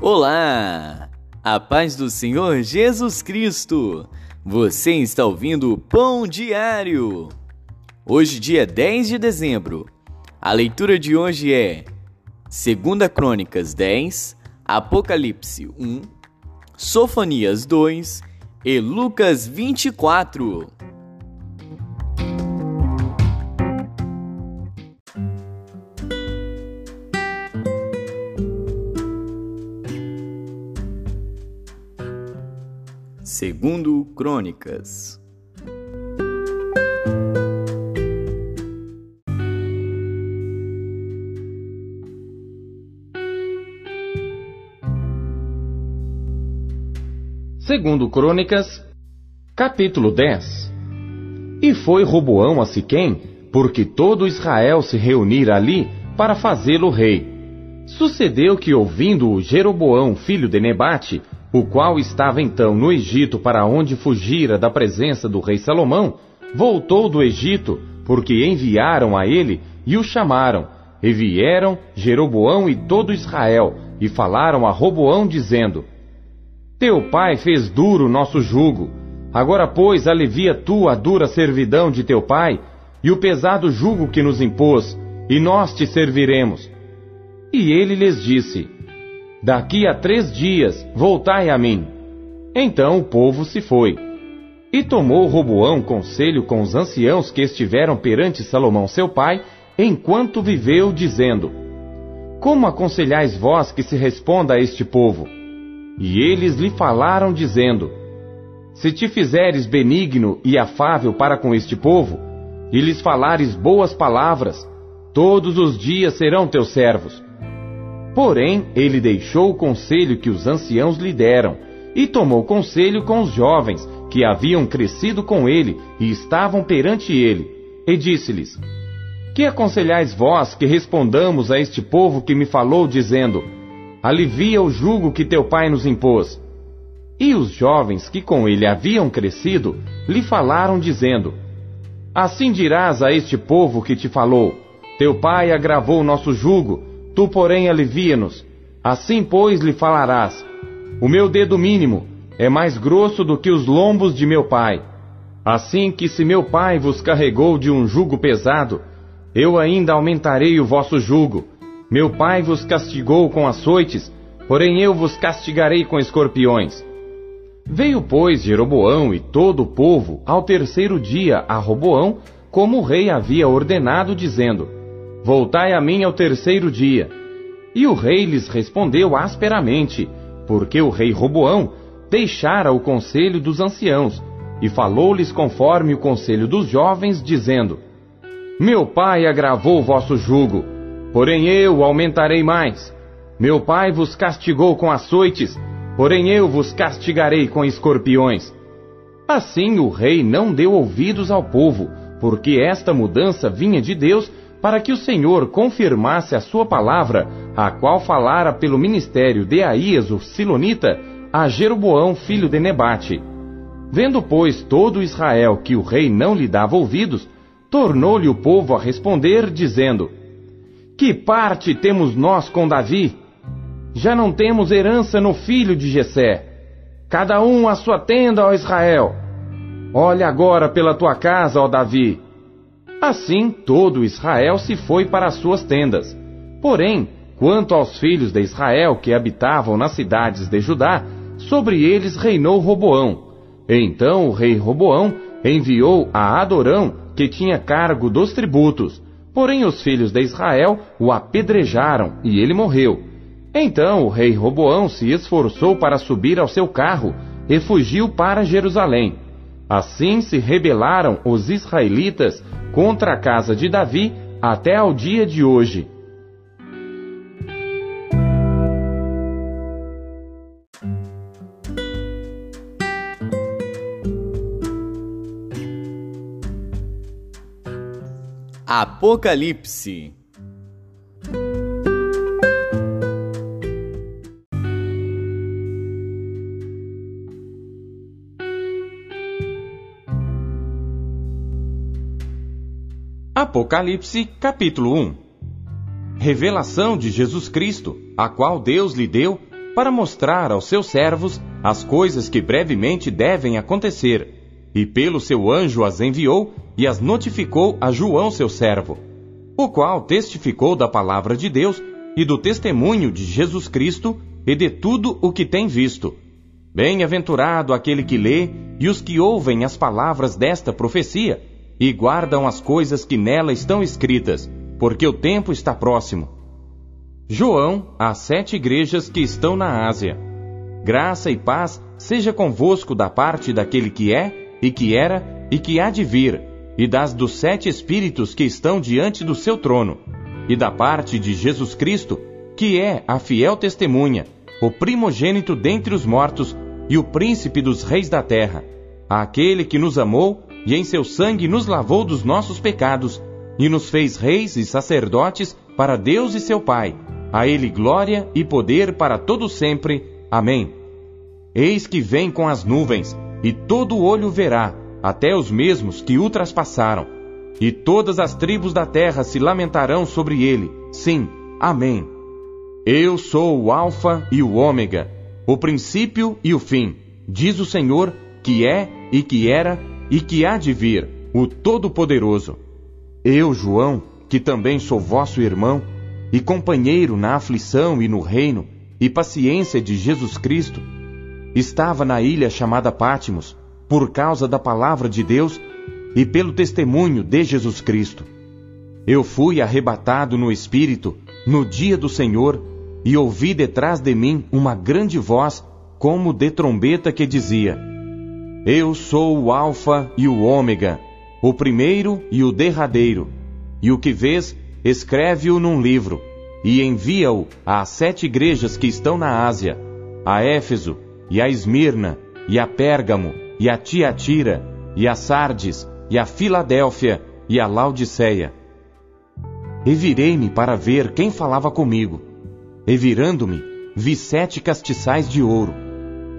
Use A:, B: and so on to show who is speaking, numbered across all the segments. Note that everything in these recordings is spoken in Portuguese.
A: Olá! A paz do Senhor Jesus Cristo! Você está ouvindo o Pão Diário. Hoje, dia 10 de dezembro. A leitura de hoje é 2 Crônicas 10, Apocalipse 1, Sofonias 2 e Lucas 24. Segundo Crônicas.
B: Segundo Crônicas, capítulo 10. E foi Roboão a Siquém, porque todo Israel se reunira ali para fazê-lo rei. Sucedeu que ouvindo Jeroboão, filho de Nebate, o qual estava então no Egito para onde fugira da presença do rei Salomão, voltou do Egito, porque enviaram a ele e o chamaram. E vieram Jeroboão e todo Israel, e falaram a Roboão, dizendo: Teu pai fez duro nosso jugo. Agora, pois, alivia tu a dura servidão de teu pai, e o pesado jugo que nos impôs, e nós te serviremos. E ele lhes disse: Daqui a três dias voltai a mim. Então o povo se foi. E tomou Roboão conselho com os anciãos que estiveram perante Salomão seu pai, enquanto viveu, dizendo: Como aconselhais vós que se responda a este povo? E eles lhe falaram, dizendo: Se te fizeres benigno e afável para com este povo, e lhes falares boas palavras, todos os dias serão teus servos. Porém, ele deixou o conselho que os anciãos lhe deram, e tomou conselho com os jovens, que haviam crescido com ele e estavam perante ele, e disse-lhes: Que aconselhais vós que respondamos a este povo que me falou, dizendo: Alivia o jugo que teu pai nos impôs? E os jovens que com ele haviam crescido lhe falaram, dizendo: Assim dirás a este povo que te falou: Teu pai agravou o nosso jugo Tu, porém, alivia-nos. Assim, pois, lhe falarás: O meu dedo mínimo é mais grosso do que os lombos de meu pai. Assim que, se meu pai vos carregou de um jugo pesado, eu ainda aumentarei o vosso jugo. Meu pai vos castigou com açoites, porém eu vos castigarei com escorpiões. Veio, pois, Jeroboão e todo o povo ao terceiro dia a Roboão, como o rei havia ordenado, dizendo: Voltai a mim ao terceiro dia. E o rei lhes respondeu asperamente, porque o rei Roboão deixara o conselho dos anciãos, e falou-lhes conforme o conselho dos jovens, dizendo: Meu pai agravou vosso jugo, porém eu aumentarei mais. Meu pai vos castigou com açoites, porém eu vos castigarei com escorpiões. Assim o rei não deu ouvidos ao povo, porque esta mudança vinha de Deus para que o Senhor confirmasse a sua palavra, a qual falara pelo ministério de Aías, o Silonita, a Jeroboão, filho de Nebate. Vendo, pois, todo Israel que o rei não lhe dava ouvidos, tornou-lhe o povo a responder, dizendo: Que parte temos nós com Davi? Já não temos herança no filho de Jessé. Cada um a sua tenda, ó Israel. Olha agora pela tua casa, ó Davi, Assim todo Israel se foi para as suas tendas. Porém, quanto aos filhos de Israel que habitavam nas cidades de Judá, sobre eles reinou Roboão. Então o rei Roboão enviou a Adorão, que tinha cargo dos tributos. Porém os filhos de Israel o apedrejaram e ele morreu. Então o rei Roboão se esforçou para subir ao seu carro e fugiu para Jerusalém. Assim se rebelaram os israelitas contra a casa de Davi até ao dia de hoje.
A: Apocalipse
B: Apocalipse capítulo 1 Revelação de Jesus Cristo, a qual Deus lhe deu para mostrar aos seus servos as coisas que brevemente devem acontecer. E pelo seu anjo as enviou e as notificou a João, seu servo, o qual testificou da palavra de Deus e do testemunho de Jesus Cristo e de tudo o que tem visto. Bem-aventurado aquele que lê e os que ouvem as palavras desta profecia e guardam as coisas que nela estão escritas, porque o tempo está próximo. João, às sete igrejas que estão na Ásia. Graça e paz seja convosco da parte daquele que é, e que era, e que há de vir, e das dos sete espíritos que estão diante do seu trono, e da parte de Jesus Cristo, que é a fiel testemunha, o primogênito dentre os mortos e o príncipe dos reis da terra, aquele que nos amou e em seu sangue nos lavou dos nossos pecados e nos fez reis e sacerdotes para Deus e seu Pai. A ele glória e poder para todo sempre. Amém. Eis que vem com as nuvens, e todo olho verá, até os mesmos que o traspassaram. E todas as tribos da terra se lamentarão sobre ele. Sim, amém. Eu sou o Alfa e o Ômega, o princípio e o fim, diz o Senhor, que é e que era e que há de vir, o Todo-Poderoso. Eu, João, que também sou vosso irmão, e companheiro na aflição e no reino e paciência de Jesus Cristo, estava na ilha chamada Pátimos, por causa da palavra de Deus e pelo testemunho de Jesus Cristo. Eu fui arrebatado no Espírito no dia do Senhor e ouvi detrás de mim uma grande voz, como de trombeta, que dizia: Eu sou o Alfa e o Ômega, o primeiro e o derradeiro. E o que vês, escreve-o num livro, e envia-o às sete igrejas que estão na Ásia, a Éfeso, e a Esmirna, e a Pérgamo, e a Tiatira, e a Sardes, e a Filadélfia, e a Laodiceia. E virei-me para ver quem falava comigo. E virando-me, vi sete castiçais de ouro.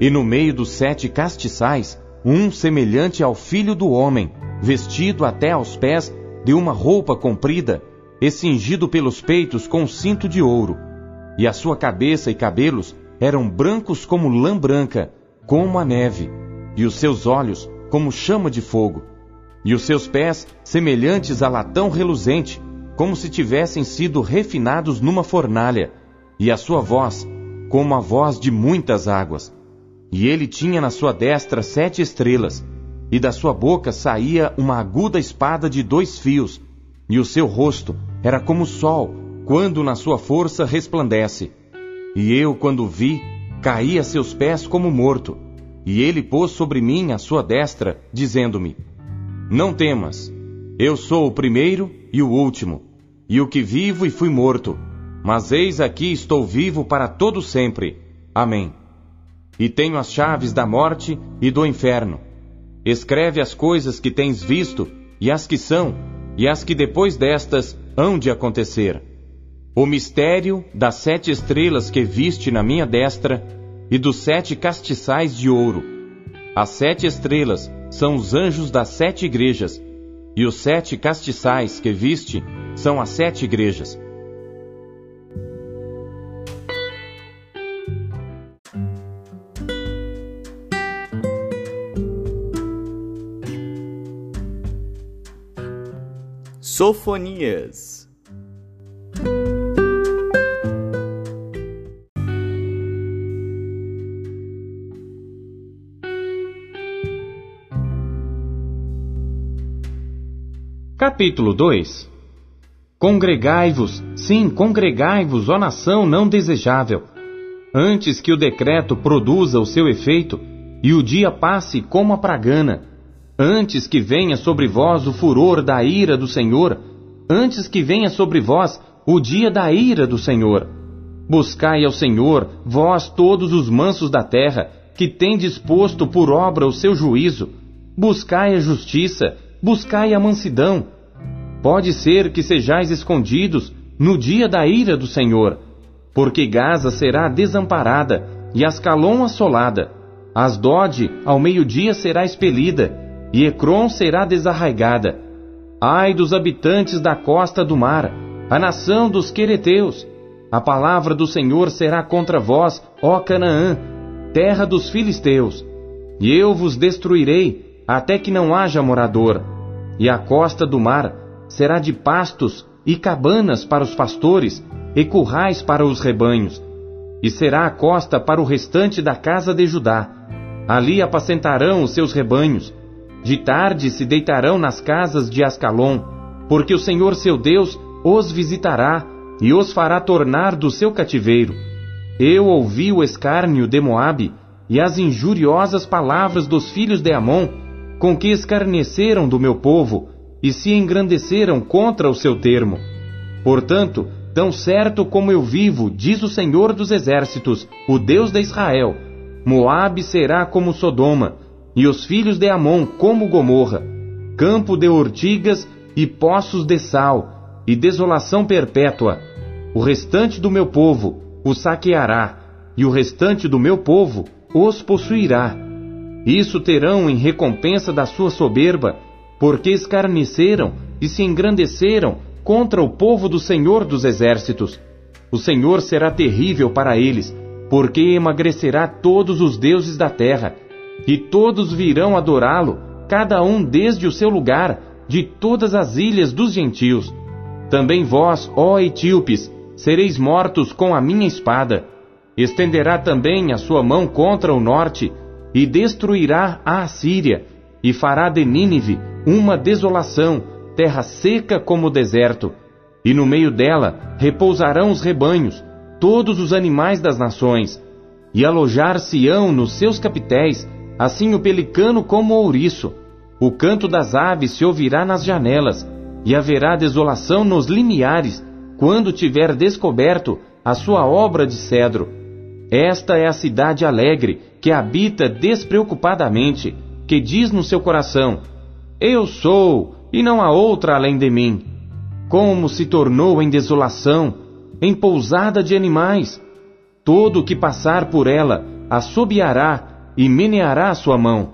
B: E no meio dos sete castiçais, um semelhante ao filho do homem, vestido até aos pés de uma roupa comprida e cingido pelos peitos com um cinto de ouro, e a sua cabeça e cabelos eram brancos como lã branca, como a neve, e os seus olhos como chama de fogo, e os seus pés semelhantes a latão reluzente, como se tivessem sido refinados numa fornalha, e a sua voz como a voz de muitas águas. E ele tinha na sua destra sete estrelas, e da sua boca saía uma aguda espada de dois fios, e o seu rosto era como o sol, quando na sua força resplandece. E eu, quando vi, caí a seus pés como morto. E ele pôs sobre mim a sua destra, dizendo-me: Não temas, eu sou o primeiro e o último, e o que vivo e fui morto. Mas eis aqui estou vivo para todo sempre. Amém. E tenho as chaves da morte e do inferno. Escreve as coisas que tens visto, e as que são, e as que depois destas hão de acontecer. O mistério das sete estrelas que viste na minha destra e dos sete castiçais de ouro. As sete estrelas são os anjos das sete igrejas, e os sete castiçais que viste são as sete igrejas.
A: Sofonias.
B: Capítulo 2 Congregai-vos, sim, congregai-vos, ó nação não desejável, antes que o decreto produza o seu efeito e o dia passe como a pragana Antes que venha sobre vós o furor da ira do Senhor, antes que venha sobre vós o dia da ira do Senhor. Buscai ao Senhor, vós todos os mansos da terra, que tendes posto por obra o seu juízo. Buscai a justiça, buscai a mansidão. Pode ser que sejais escondidos no dia da ira do Senhor, porque Gaza será desamparada e Ascalon assolada. Asdod ao meio-dia será expelida e Ecrom será desarraigada. Ai dos habitantes da costa do mar, a nação dos quereteus, A palavra do Senhor será contra vós, ó Canaã, terra dos filisteus. E eu vos destruirei, até que não haja morador. E a costa do mar será de pastos e cabanas para os pastores, e currais para os rebanhos. E será a costa para o restante da casa de Judá. Ali apacentarão os seus rebanhos. De tarde se deitarão nas casas de Ascalon, porque o Senhor seu Deus os visitará e os fará tornar do seu cativeiro. Eu ouvi o escárnio de Moabe e as injuriosas palavras dos filhos de Amon, com que escarneceram do meu povo e se engrandeceram contra o seu termo. Portanto, tão certo como eu vivo, diz o Senhor dos Exércitos, o Deus de Israel, Moabe será como Sodoma, e os filhos de Amon como Gomorra, campo de ortigas e poços de sal, e desolação perpétua. O restante do meu povo o saqueará, e o restante do meu povo os possuirá. Isso terão em recompensa da sua soberba, porque escarneceram e se engrandeceram contra o povo do Senhor dos Exércitos. O Senhor será terrível para eles, porque emagrecerá todos os deuses da terra, e todos virão adorá-lo, cada um desde o seu lugar, de todas as ilhas dos gentios. Também vós, ó etíopes, sereis mortos com a minha espada. Estenderá também a sua mão contra o norte, e destruirá a Assíria, e fará de Nínive uma desolação, terra seca como o deserto. E no meio dela repousarão os rebanhos, todos os animais das nações, e alojar-se-ão nos seus capitéis, assim o pelicano como o ouriço. O canto das aves se ouvirá nas janelas, e haverá desolação nos limiares, quando tiver descoberto a sua obra de cedro. Esta é a cidade alegre, que habita despreocupadamente, que diz no seu coração: Eu sou, e não há outra além de mim. Como se tornou em desolação, em pousada de animais. Todo o que passar por ela assobiará e meneará a sua mão.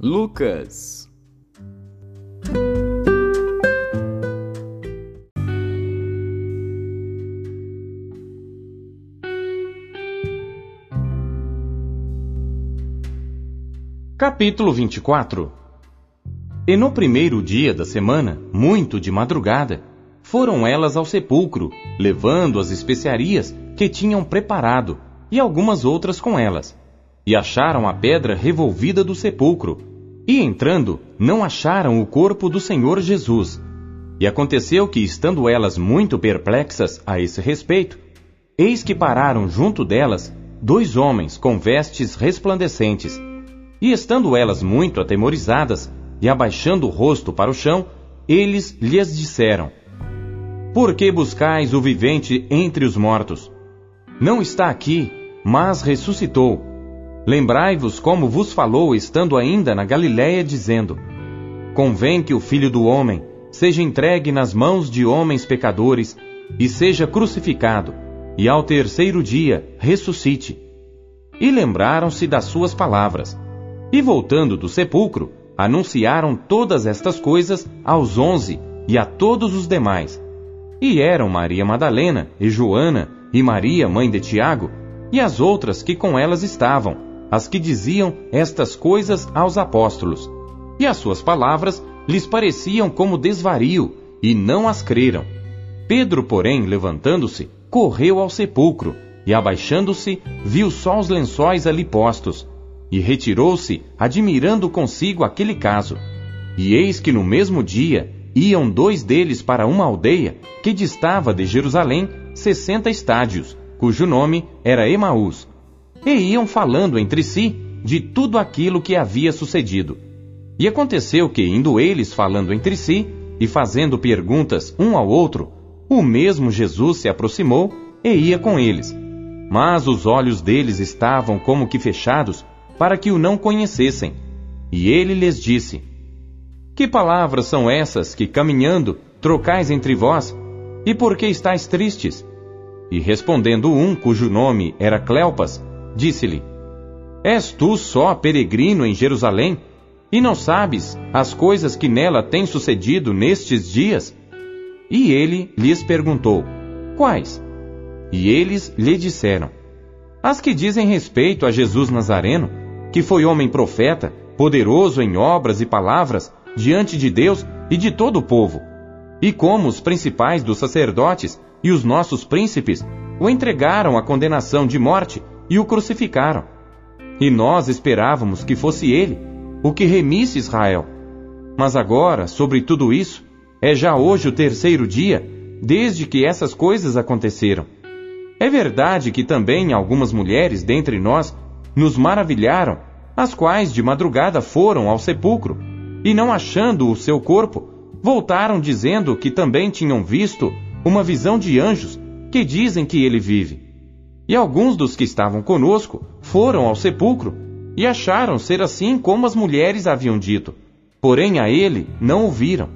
A: Lucas
B: Capítulo 24 E no primeiro dia da semana, muito de madrugada, foram elas ao sepulcro, levando as especiarias que tinham preparado e algumas outras com elas e acharam a pedra revolvida do sepulcro. E entrando, não acharam o corpo do Senhor Jesus. E aconteceu que, estando elas muito perplexas a esse respeito, eis que pararam junto delas dois homens com vestes resplandecentes. E estando elas muito atemorizadas e abaixando o rosto para o chão, eles lhes disseram: Por que buscais o vivente entre os mortos? Não está aqui, mas ressuscitou. Lembrai-vos como vos falou estando ainda na Galiléia, dizendo: Convém que o filho do homem seja entregue nas mãos de homens pecadores e seja crucificado, e ao terceiro dia ressuscite. E lembraram-se das suas palavras. E voltando do sepulcro, anunciaram todas estas coisas aos onze e a todos os demais. E eram Maria Madalena, e Joana, e Maria, mãe de Tiago, e as outras que com elas estavam as que diziam estas coisas aos apóstolos. E as suas palavras lhes pareciam como desvario, e não as creram. Pedro, porém, levantando-se, correu ao sepulcro, e abaixando-se, viu só os lençóis ali postos, e retirou-se, admirando consigo aquele caso. E eis que no mesmo dia iam dois deles para uma aldeia que distava de Jerusalém sessenta estádios, cujo nome era Emaús, e iam falando entre si de tudo aquilo que havia sucedido. E aconteceu que, indo eles falando entre si e fazendo perguntas um ao outro, o mesmo Jesus se aproximou e ia com eles. Mas os olhos deles estavam como que fechados para que o não conhecessem. E ele lhes disse: Que palavras são essas que, caminhando, trocais entre vós? E por que estáis tristes? E respondendo um, cujo nome era Cleopas, disse-lhe: És tu só peregrino em Jerusalém e não sabes as coisas que nela têm sucedido nestes dias? E ele lhes perguntou: Quais? E eles lhe disseram: As que dizem respeito a Jesus Nazareno, que foi homem profeta, poderoso em obras e palavras, diante de Deus e de todo o povo. E como os principais dos sacerdotes e os nossos príncipes o entregaram à condenação de morte e o crucificaram. E nós esperávamos que fosse ele o que remisse Israel. Mas agora, sobre tudo isso, é já hoje o terceiro dia desde que essas coisas aconteceram. É verdade que também algumas mulheres dentre nós nos maravilharam, as quais de madrugada foram ao sepulcro, e não achando o seu corpo, voltaram dizendo que também tinham visto uma visão de anjos que dizem que ele vive. E alguns dos que estavam conosco foram ao sepulcro e acharam ser assim como as mulheres haviam dito, porém a ele não ouviram.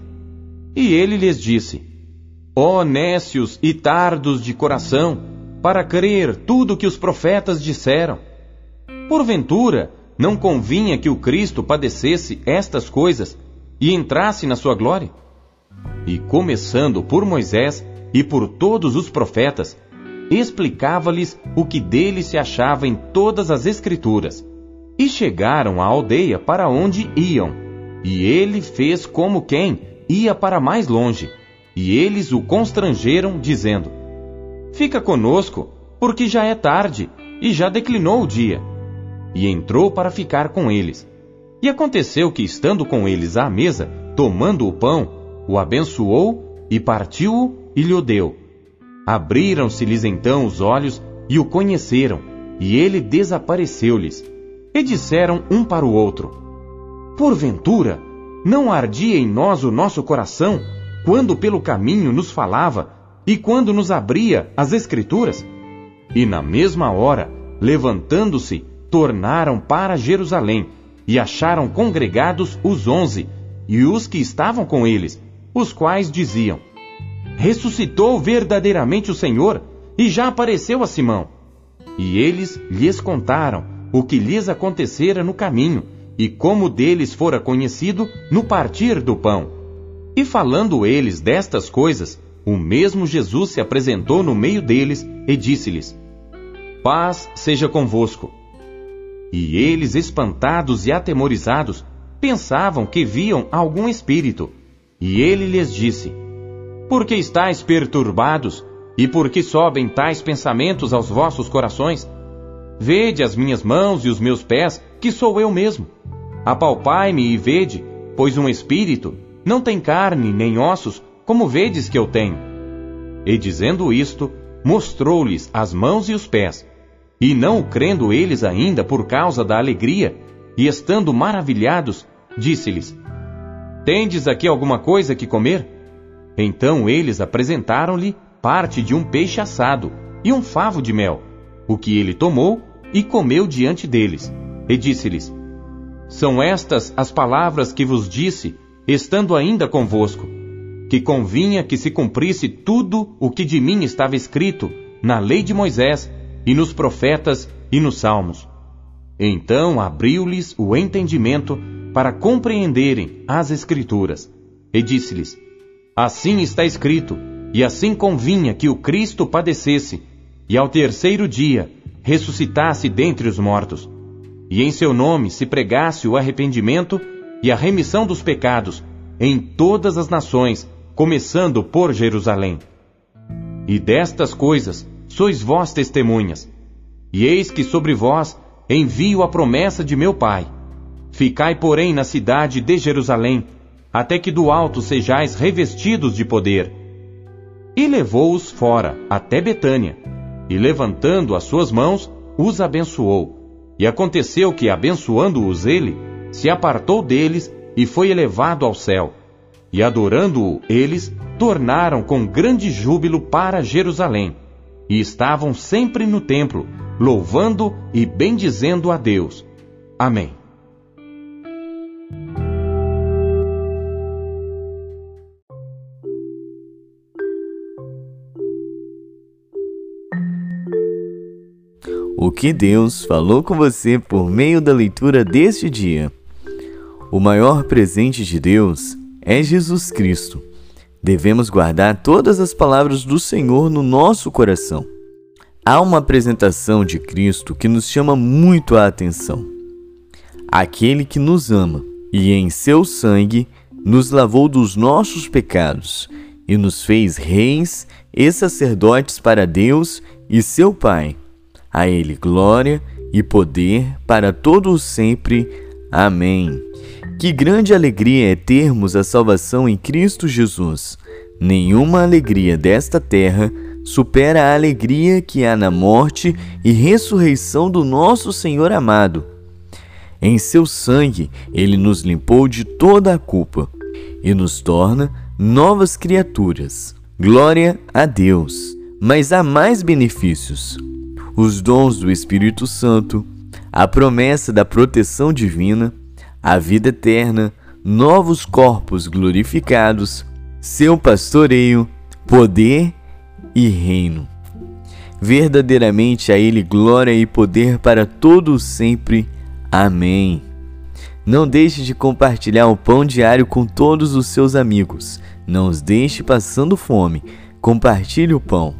B: E ele lhes disse: Ó oh, nécios e tardos de coração, para crer tudo que os profetas disseram. Porventura, não convinha que o Cristo padecesse estas coisas e entrasse na sua glória? E começando por Moisés e por todos os profetas, explicava-lhes o que dele se achava em todas as Escrituras. E chegaram à aldeia para onde iam, e ele fez como quem ia para mais longe, e eles o constrangeram, dizendo: Fica conosco, porque já é tarde, e já declinou o dia. E entrou para ficar com eles. E aconteceu que, estando com eles à mesa, tomando o pão, o abençoou e partiu-o e lhe deu. Abriram-se-lhes então os olhos e o conheceram, e ele desapareceu-lhes. E disseram um para o outro: Porventura, não ardia em nós o nosso coração quando pelo caminho nos falava e quando nos abria as Escrituras? E na mesma hora, levantando-se, tornaram para Jerusalém e acharam congregados os onze e os que estavam com eles, os quais diziam: Ressuscitou verdadeiramente o Senhor e já apareceu a Simão. E eles lhes contaram o que lhes acontecera no caminho e como deles fora conhecido no partir do pão. E falando eles destas coisas, o mesmo Jesus se apresentou no meio deles e disse-lhes: Paz seja convosco. E eles, espantados e atemorizados, pensavam que viam algum espírito. E ele lhes disse: Por que estáis perturbados? E por que sobem tais pensamentos aos vossos corações? Vede as minhas mãos e os meus pés, que sou eu mesmo. Apalpai-me e vede, pois um espírito não tem carne nem ossos, como vedes que eu tenho. E dizendo isto, mostrou-lhes as mãos e os pés. E não crendo eles ainda por causa da alegria, e estando maravilhados, disse-lhes: Tendes aqui alguma coisa que comer? Então eles apresentaram-lhe parte de um peixe assado e um favo de mel, o que ele tomou e comeu diante deles, e disse-lhes: São estas as palavras que vos disse estando ainda convosco, que convinha que se cumprisse tudo o que de mim estava escrito na lei de Moisés, e nos profetas e nos salmos. Então abriu-lhes o entendimento para compreenderem as Escrituras, e disse-lhes: Assim está escrito, e assim convinha que o Cristo padecesse, e ao terceiro dia ressuscitasse dentre os mortos, e em seu nome se pregasse o arrependimento e a remissão dos pecados em todas as nações, começando por Jerusalém. E destas coisas sois vós testemunhas. E eis que sobre vós envio a promessa de meu Pai. Ficai, porém, na cidade de Jerusalém, até que do alto sejais revestidos de poder. E levou-os fora, até Betânia, e levantando as suas mãos, os abençoou. E aconteceu que, abençoando-os ele, se apartou deles e foi elevado ao céu. E adorando-o, eles tornaram com grande júbilo para Jerusalém. E estavam sempre no templo, louvando e bendizendo a Deus. Amém.
A: o que Deus falou com você por meio da leitura deste dia. O maior presente de Deus é Jesus Cristo. Devemos guardar todas as palavras do Senhor no nosso coração. Há uma apresentação de Cristo que nos chama muito a atenção. Aquele que nos ama e em seu sangue nos lavou dos nossos pecados e nos fez reis e sacerdotes para Deus e seu Pai. A Ele glória e poder para todos sempre. Amém. Que grande alegria é termos a salvação em Cristo Jesus. Nenhuma alegria desta terra supera a alegria que há na morte e ressurreição do nosso Senhor amado. Em seu sangue, ele nos limpou de toda a culpa e nos torna novas criaturas. Glória a Deus! Mas há mais benefícios: os dons do Espírito Santo, a promessa da proteção divina, a vida eterna, novos corpos glorificados, seu pastoreio, poder e reino. Verdadeiramente a Ele glória e poder para todos sempre. Amém. Não deixe de compartilhar o pão diário com todos os seus amigos. Não os deixe passando fome. Compartilhe o pão.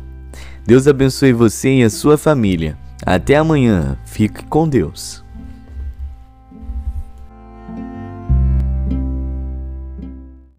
A: Deus abençoe você e a sua família. Até amanhã. Fique com Deus.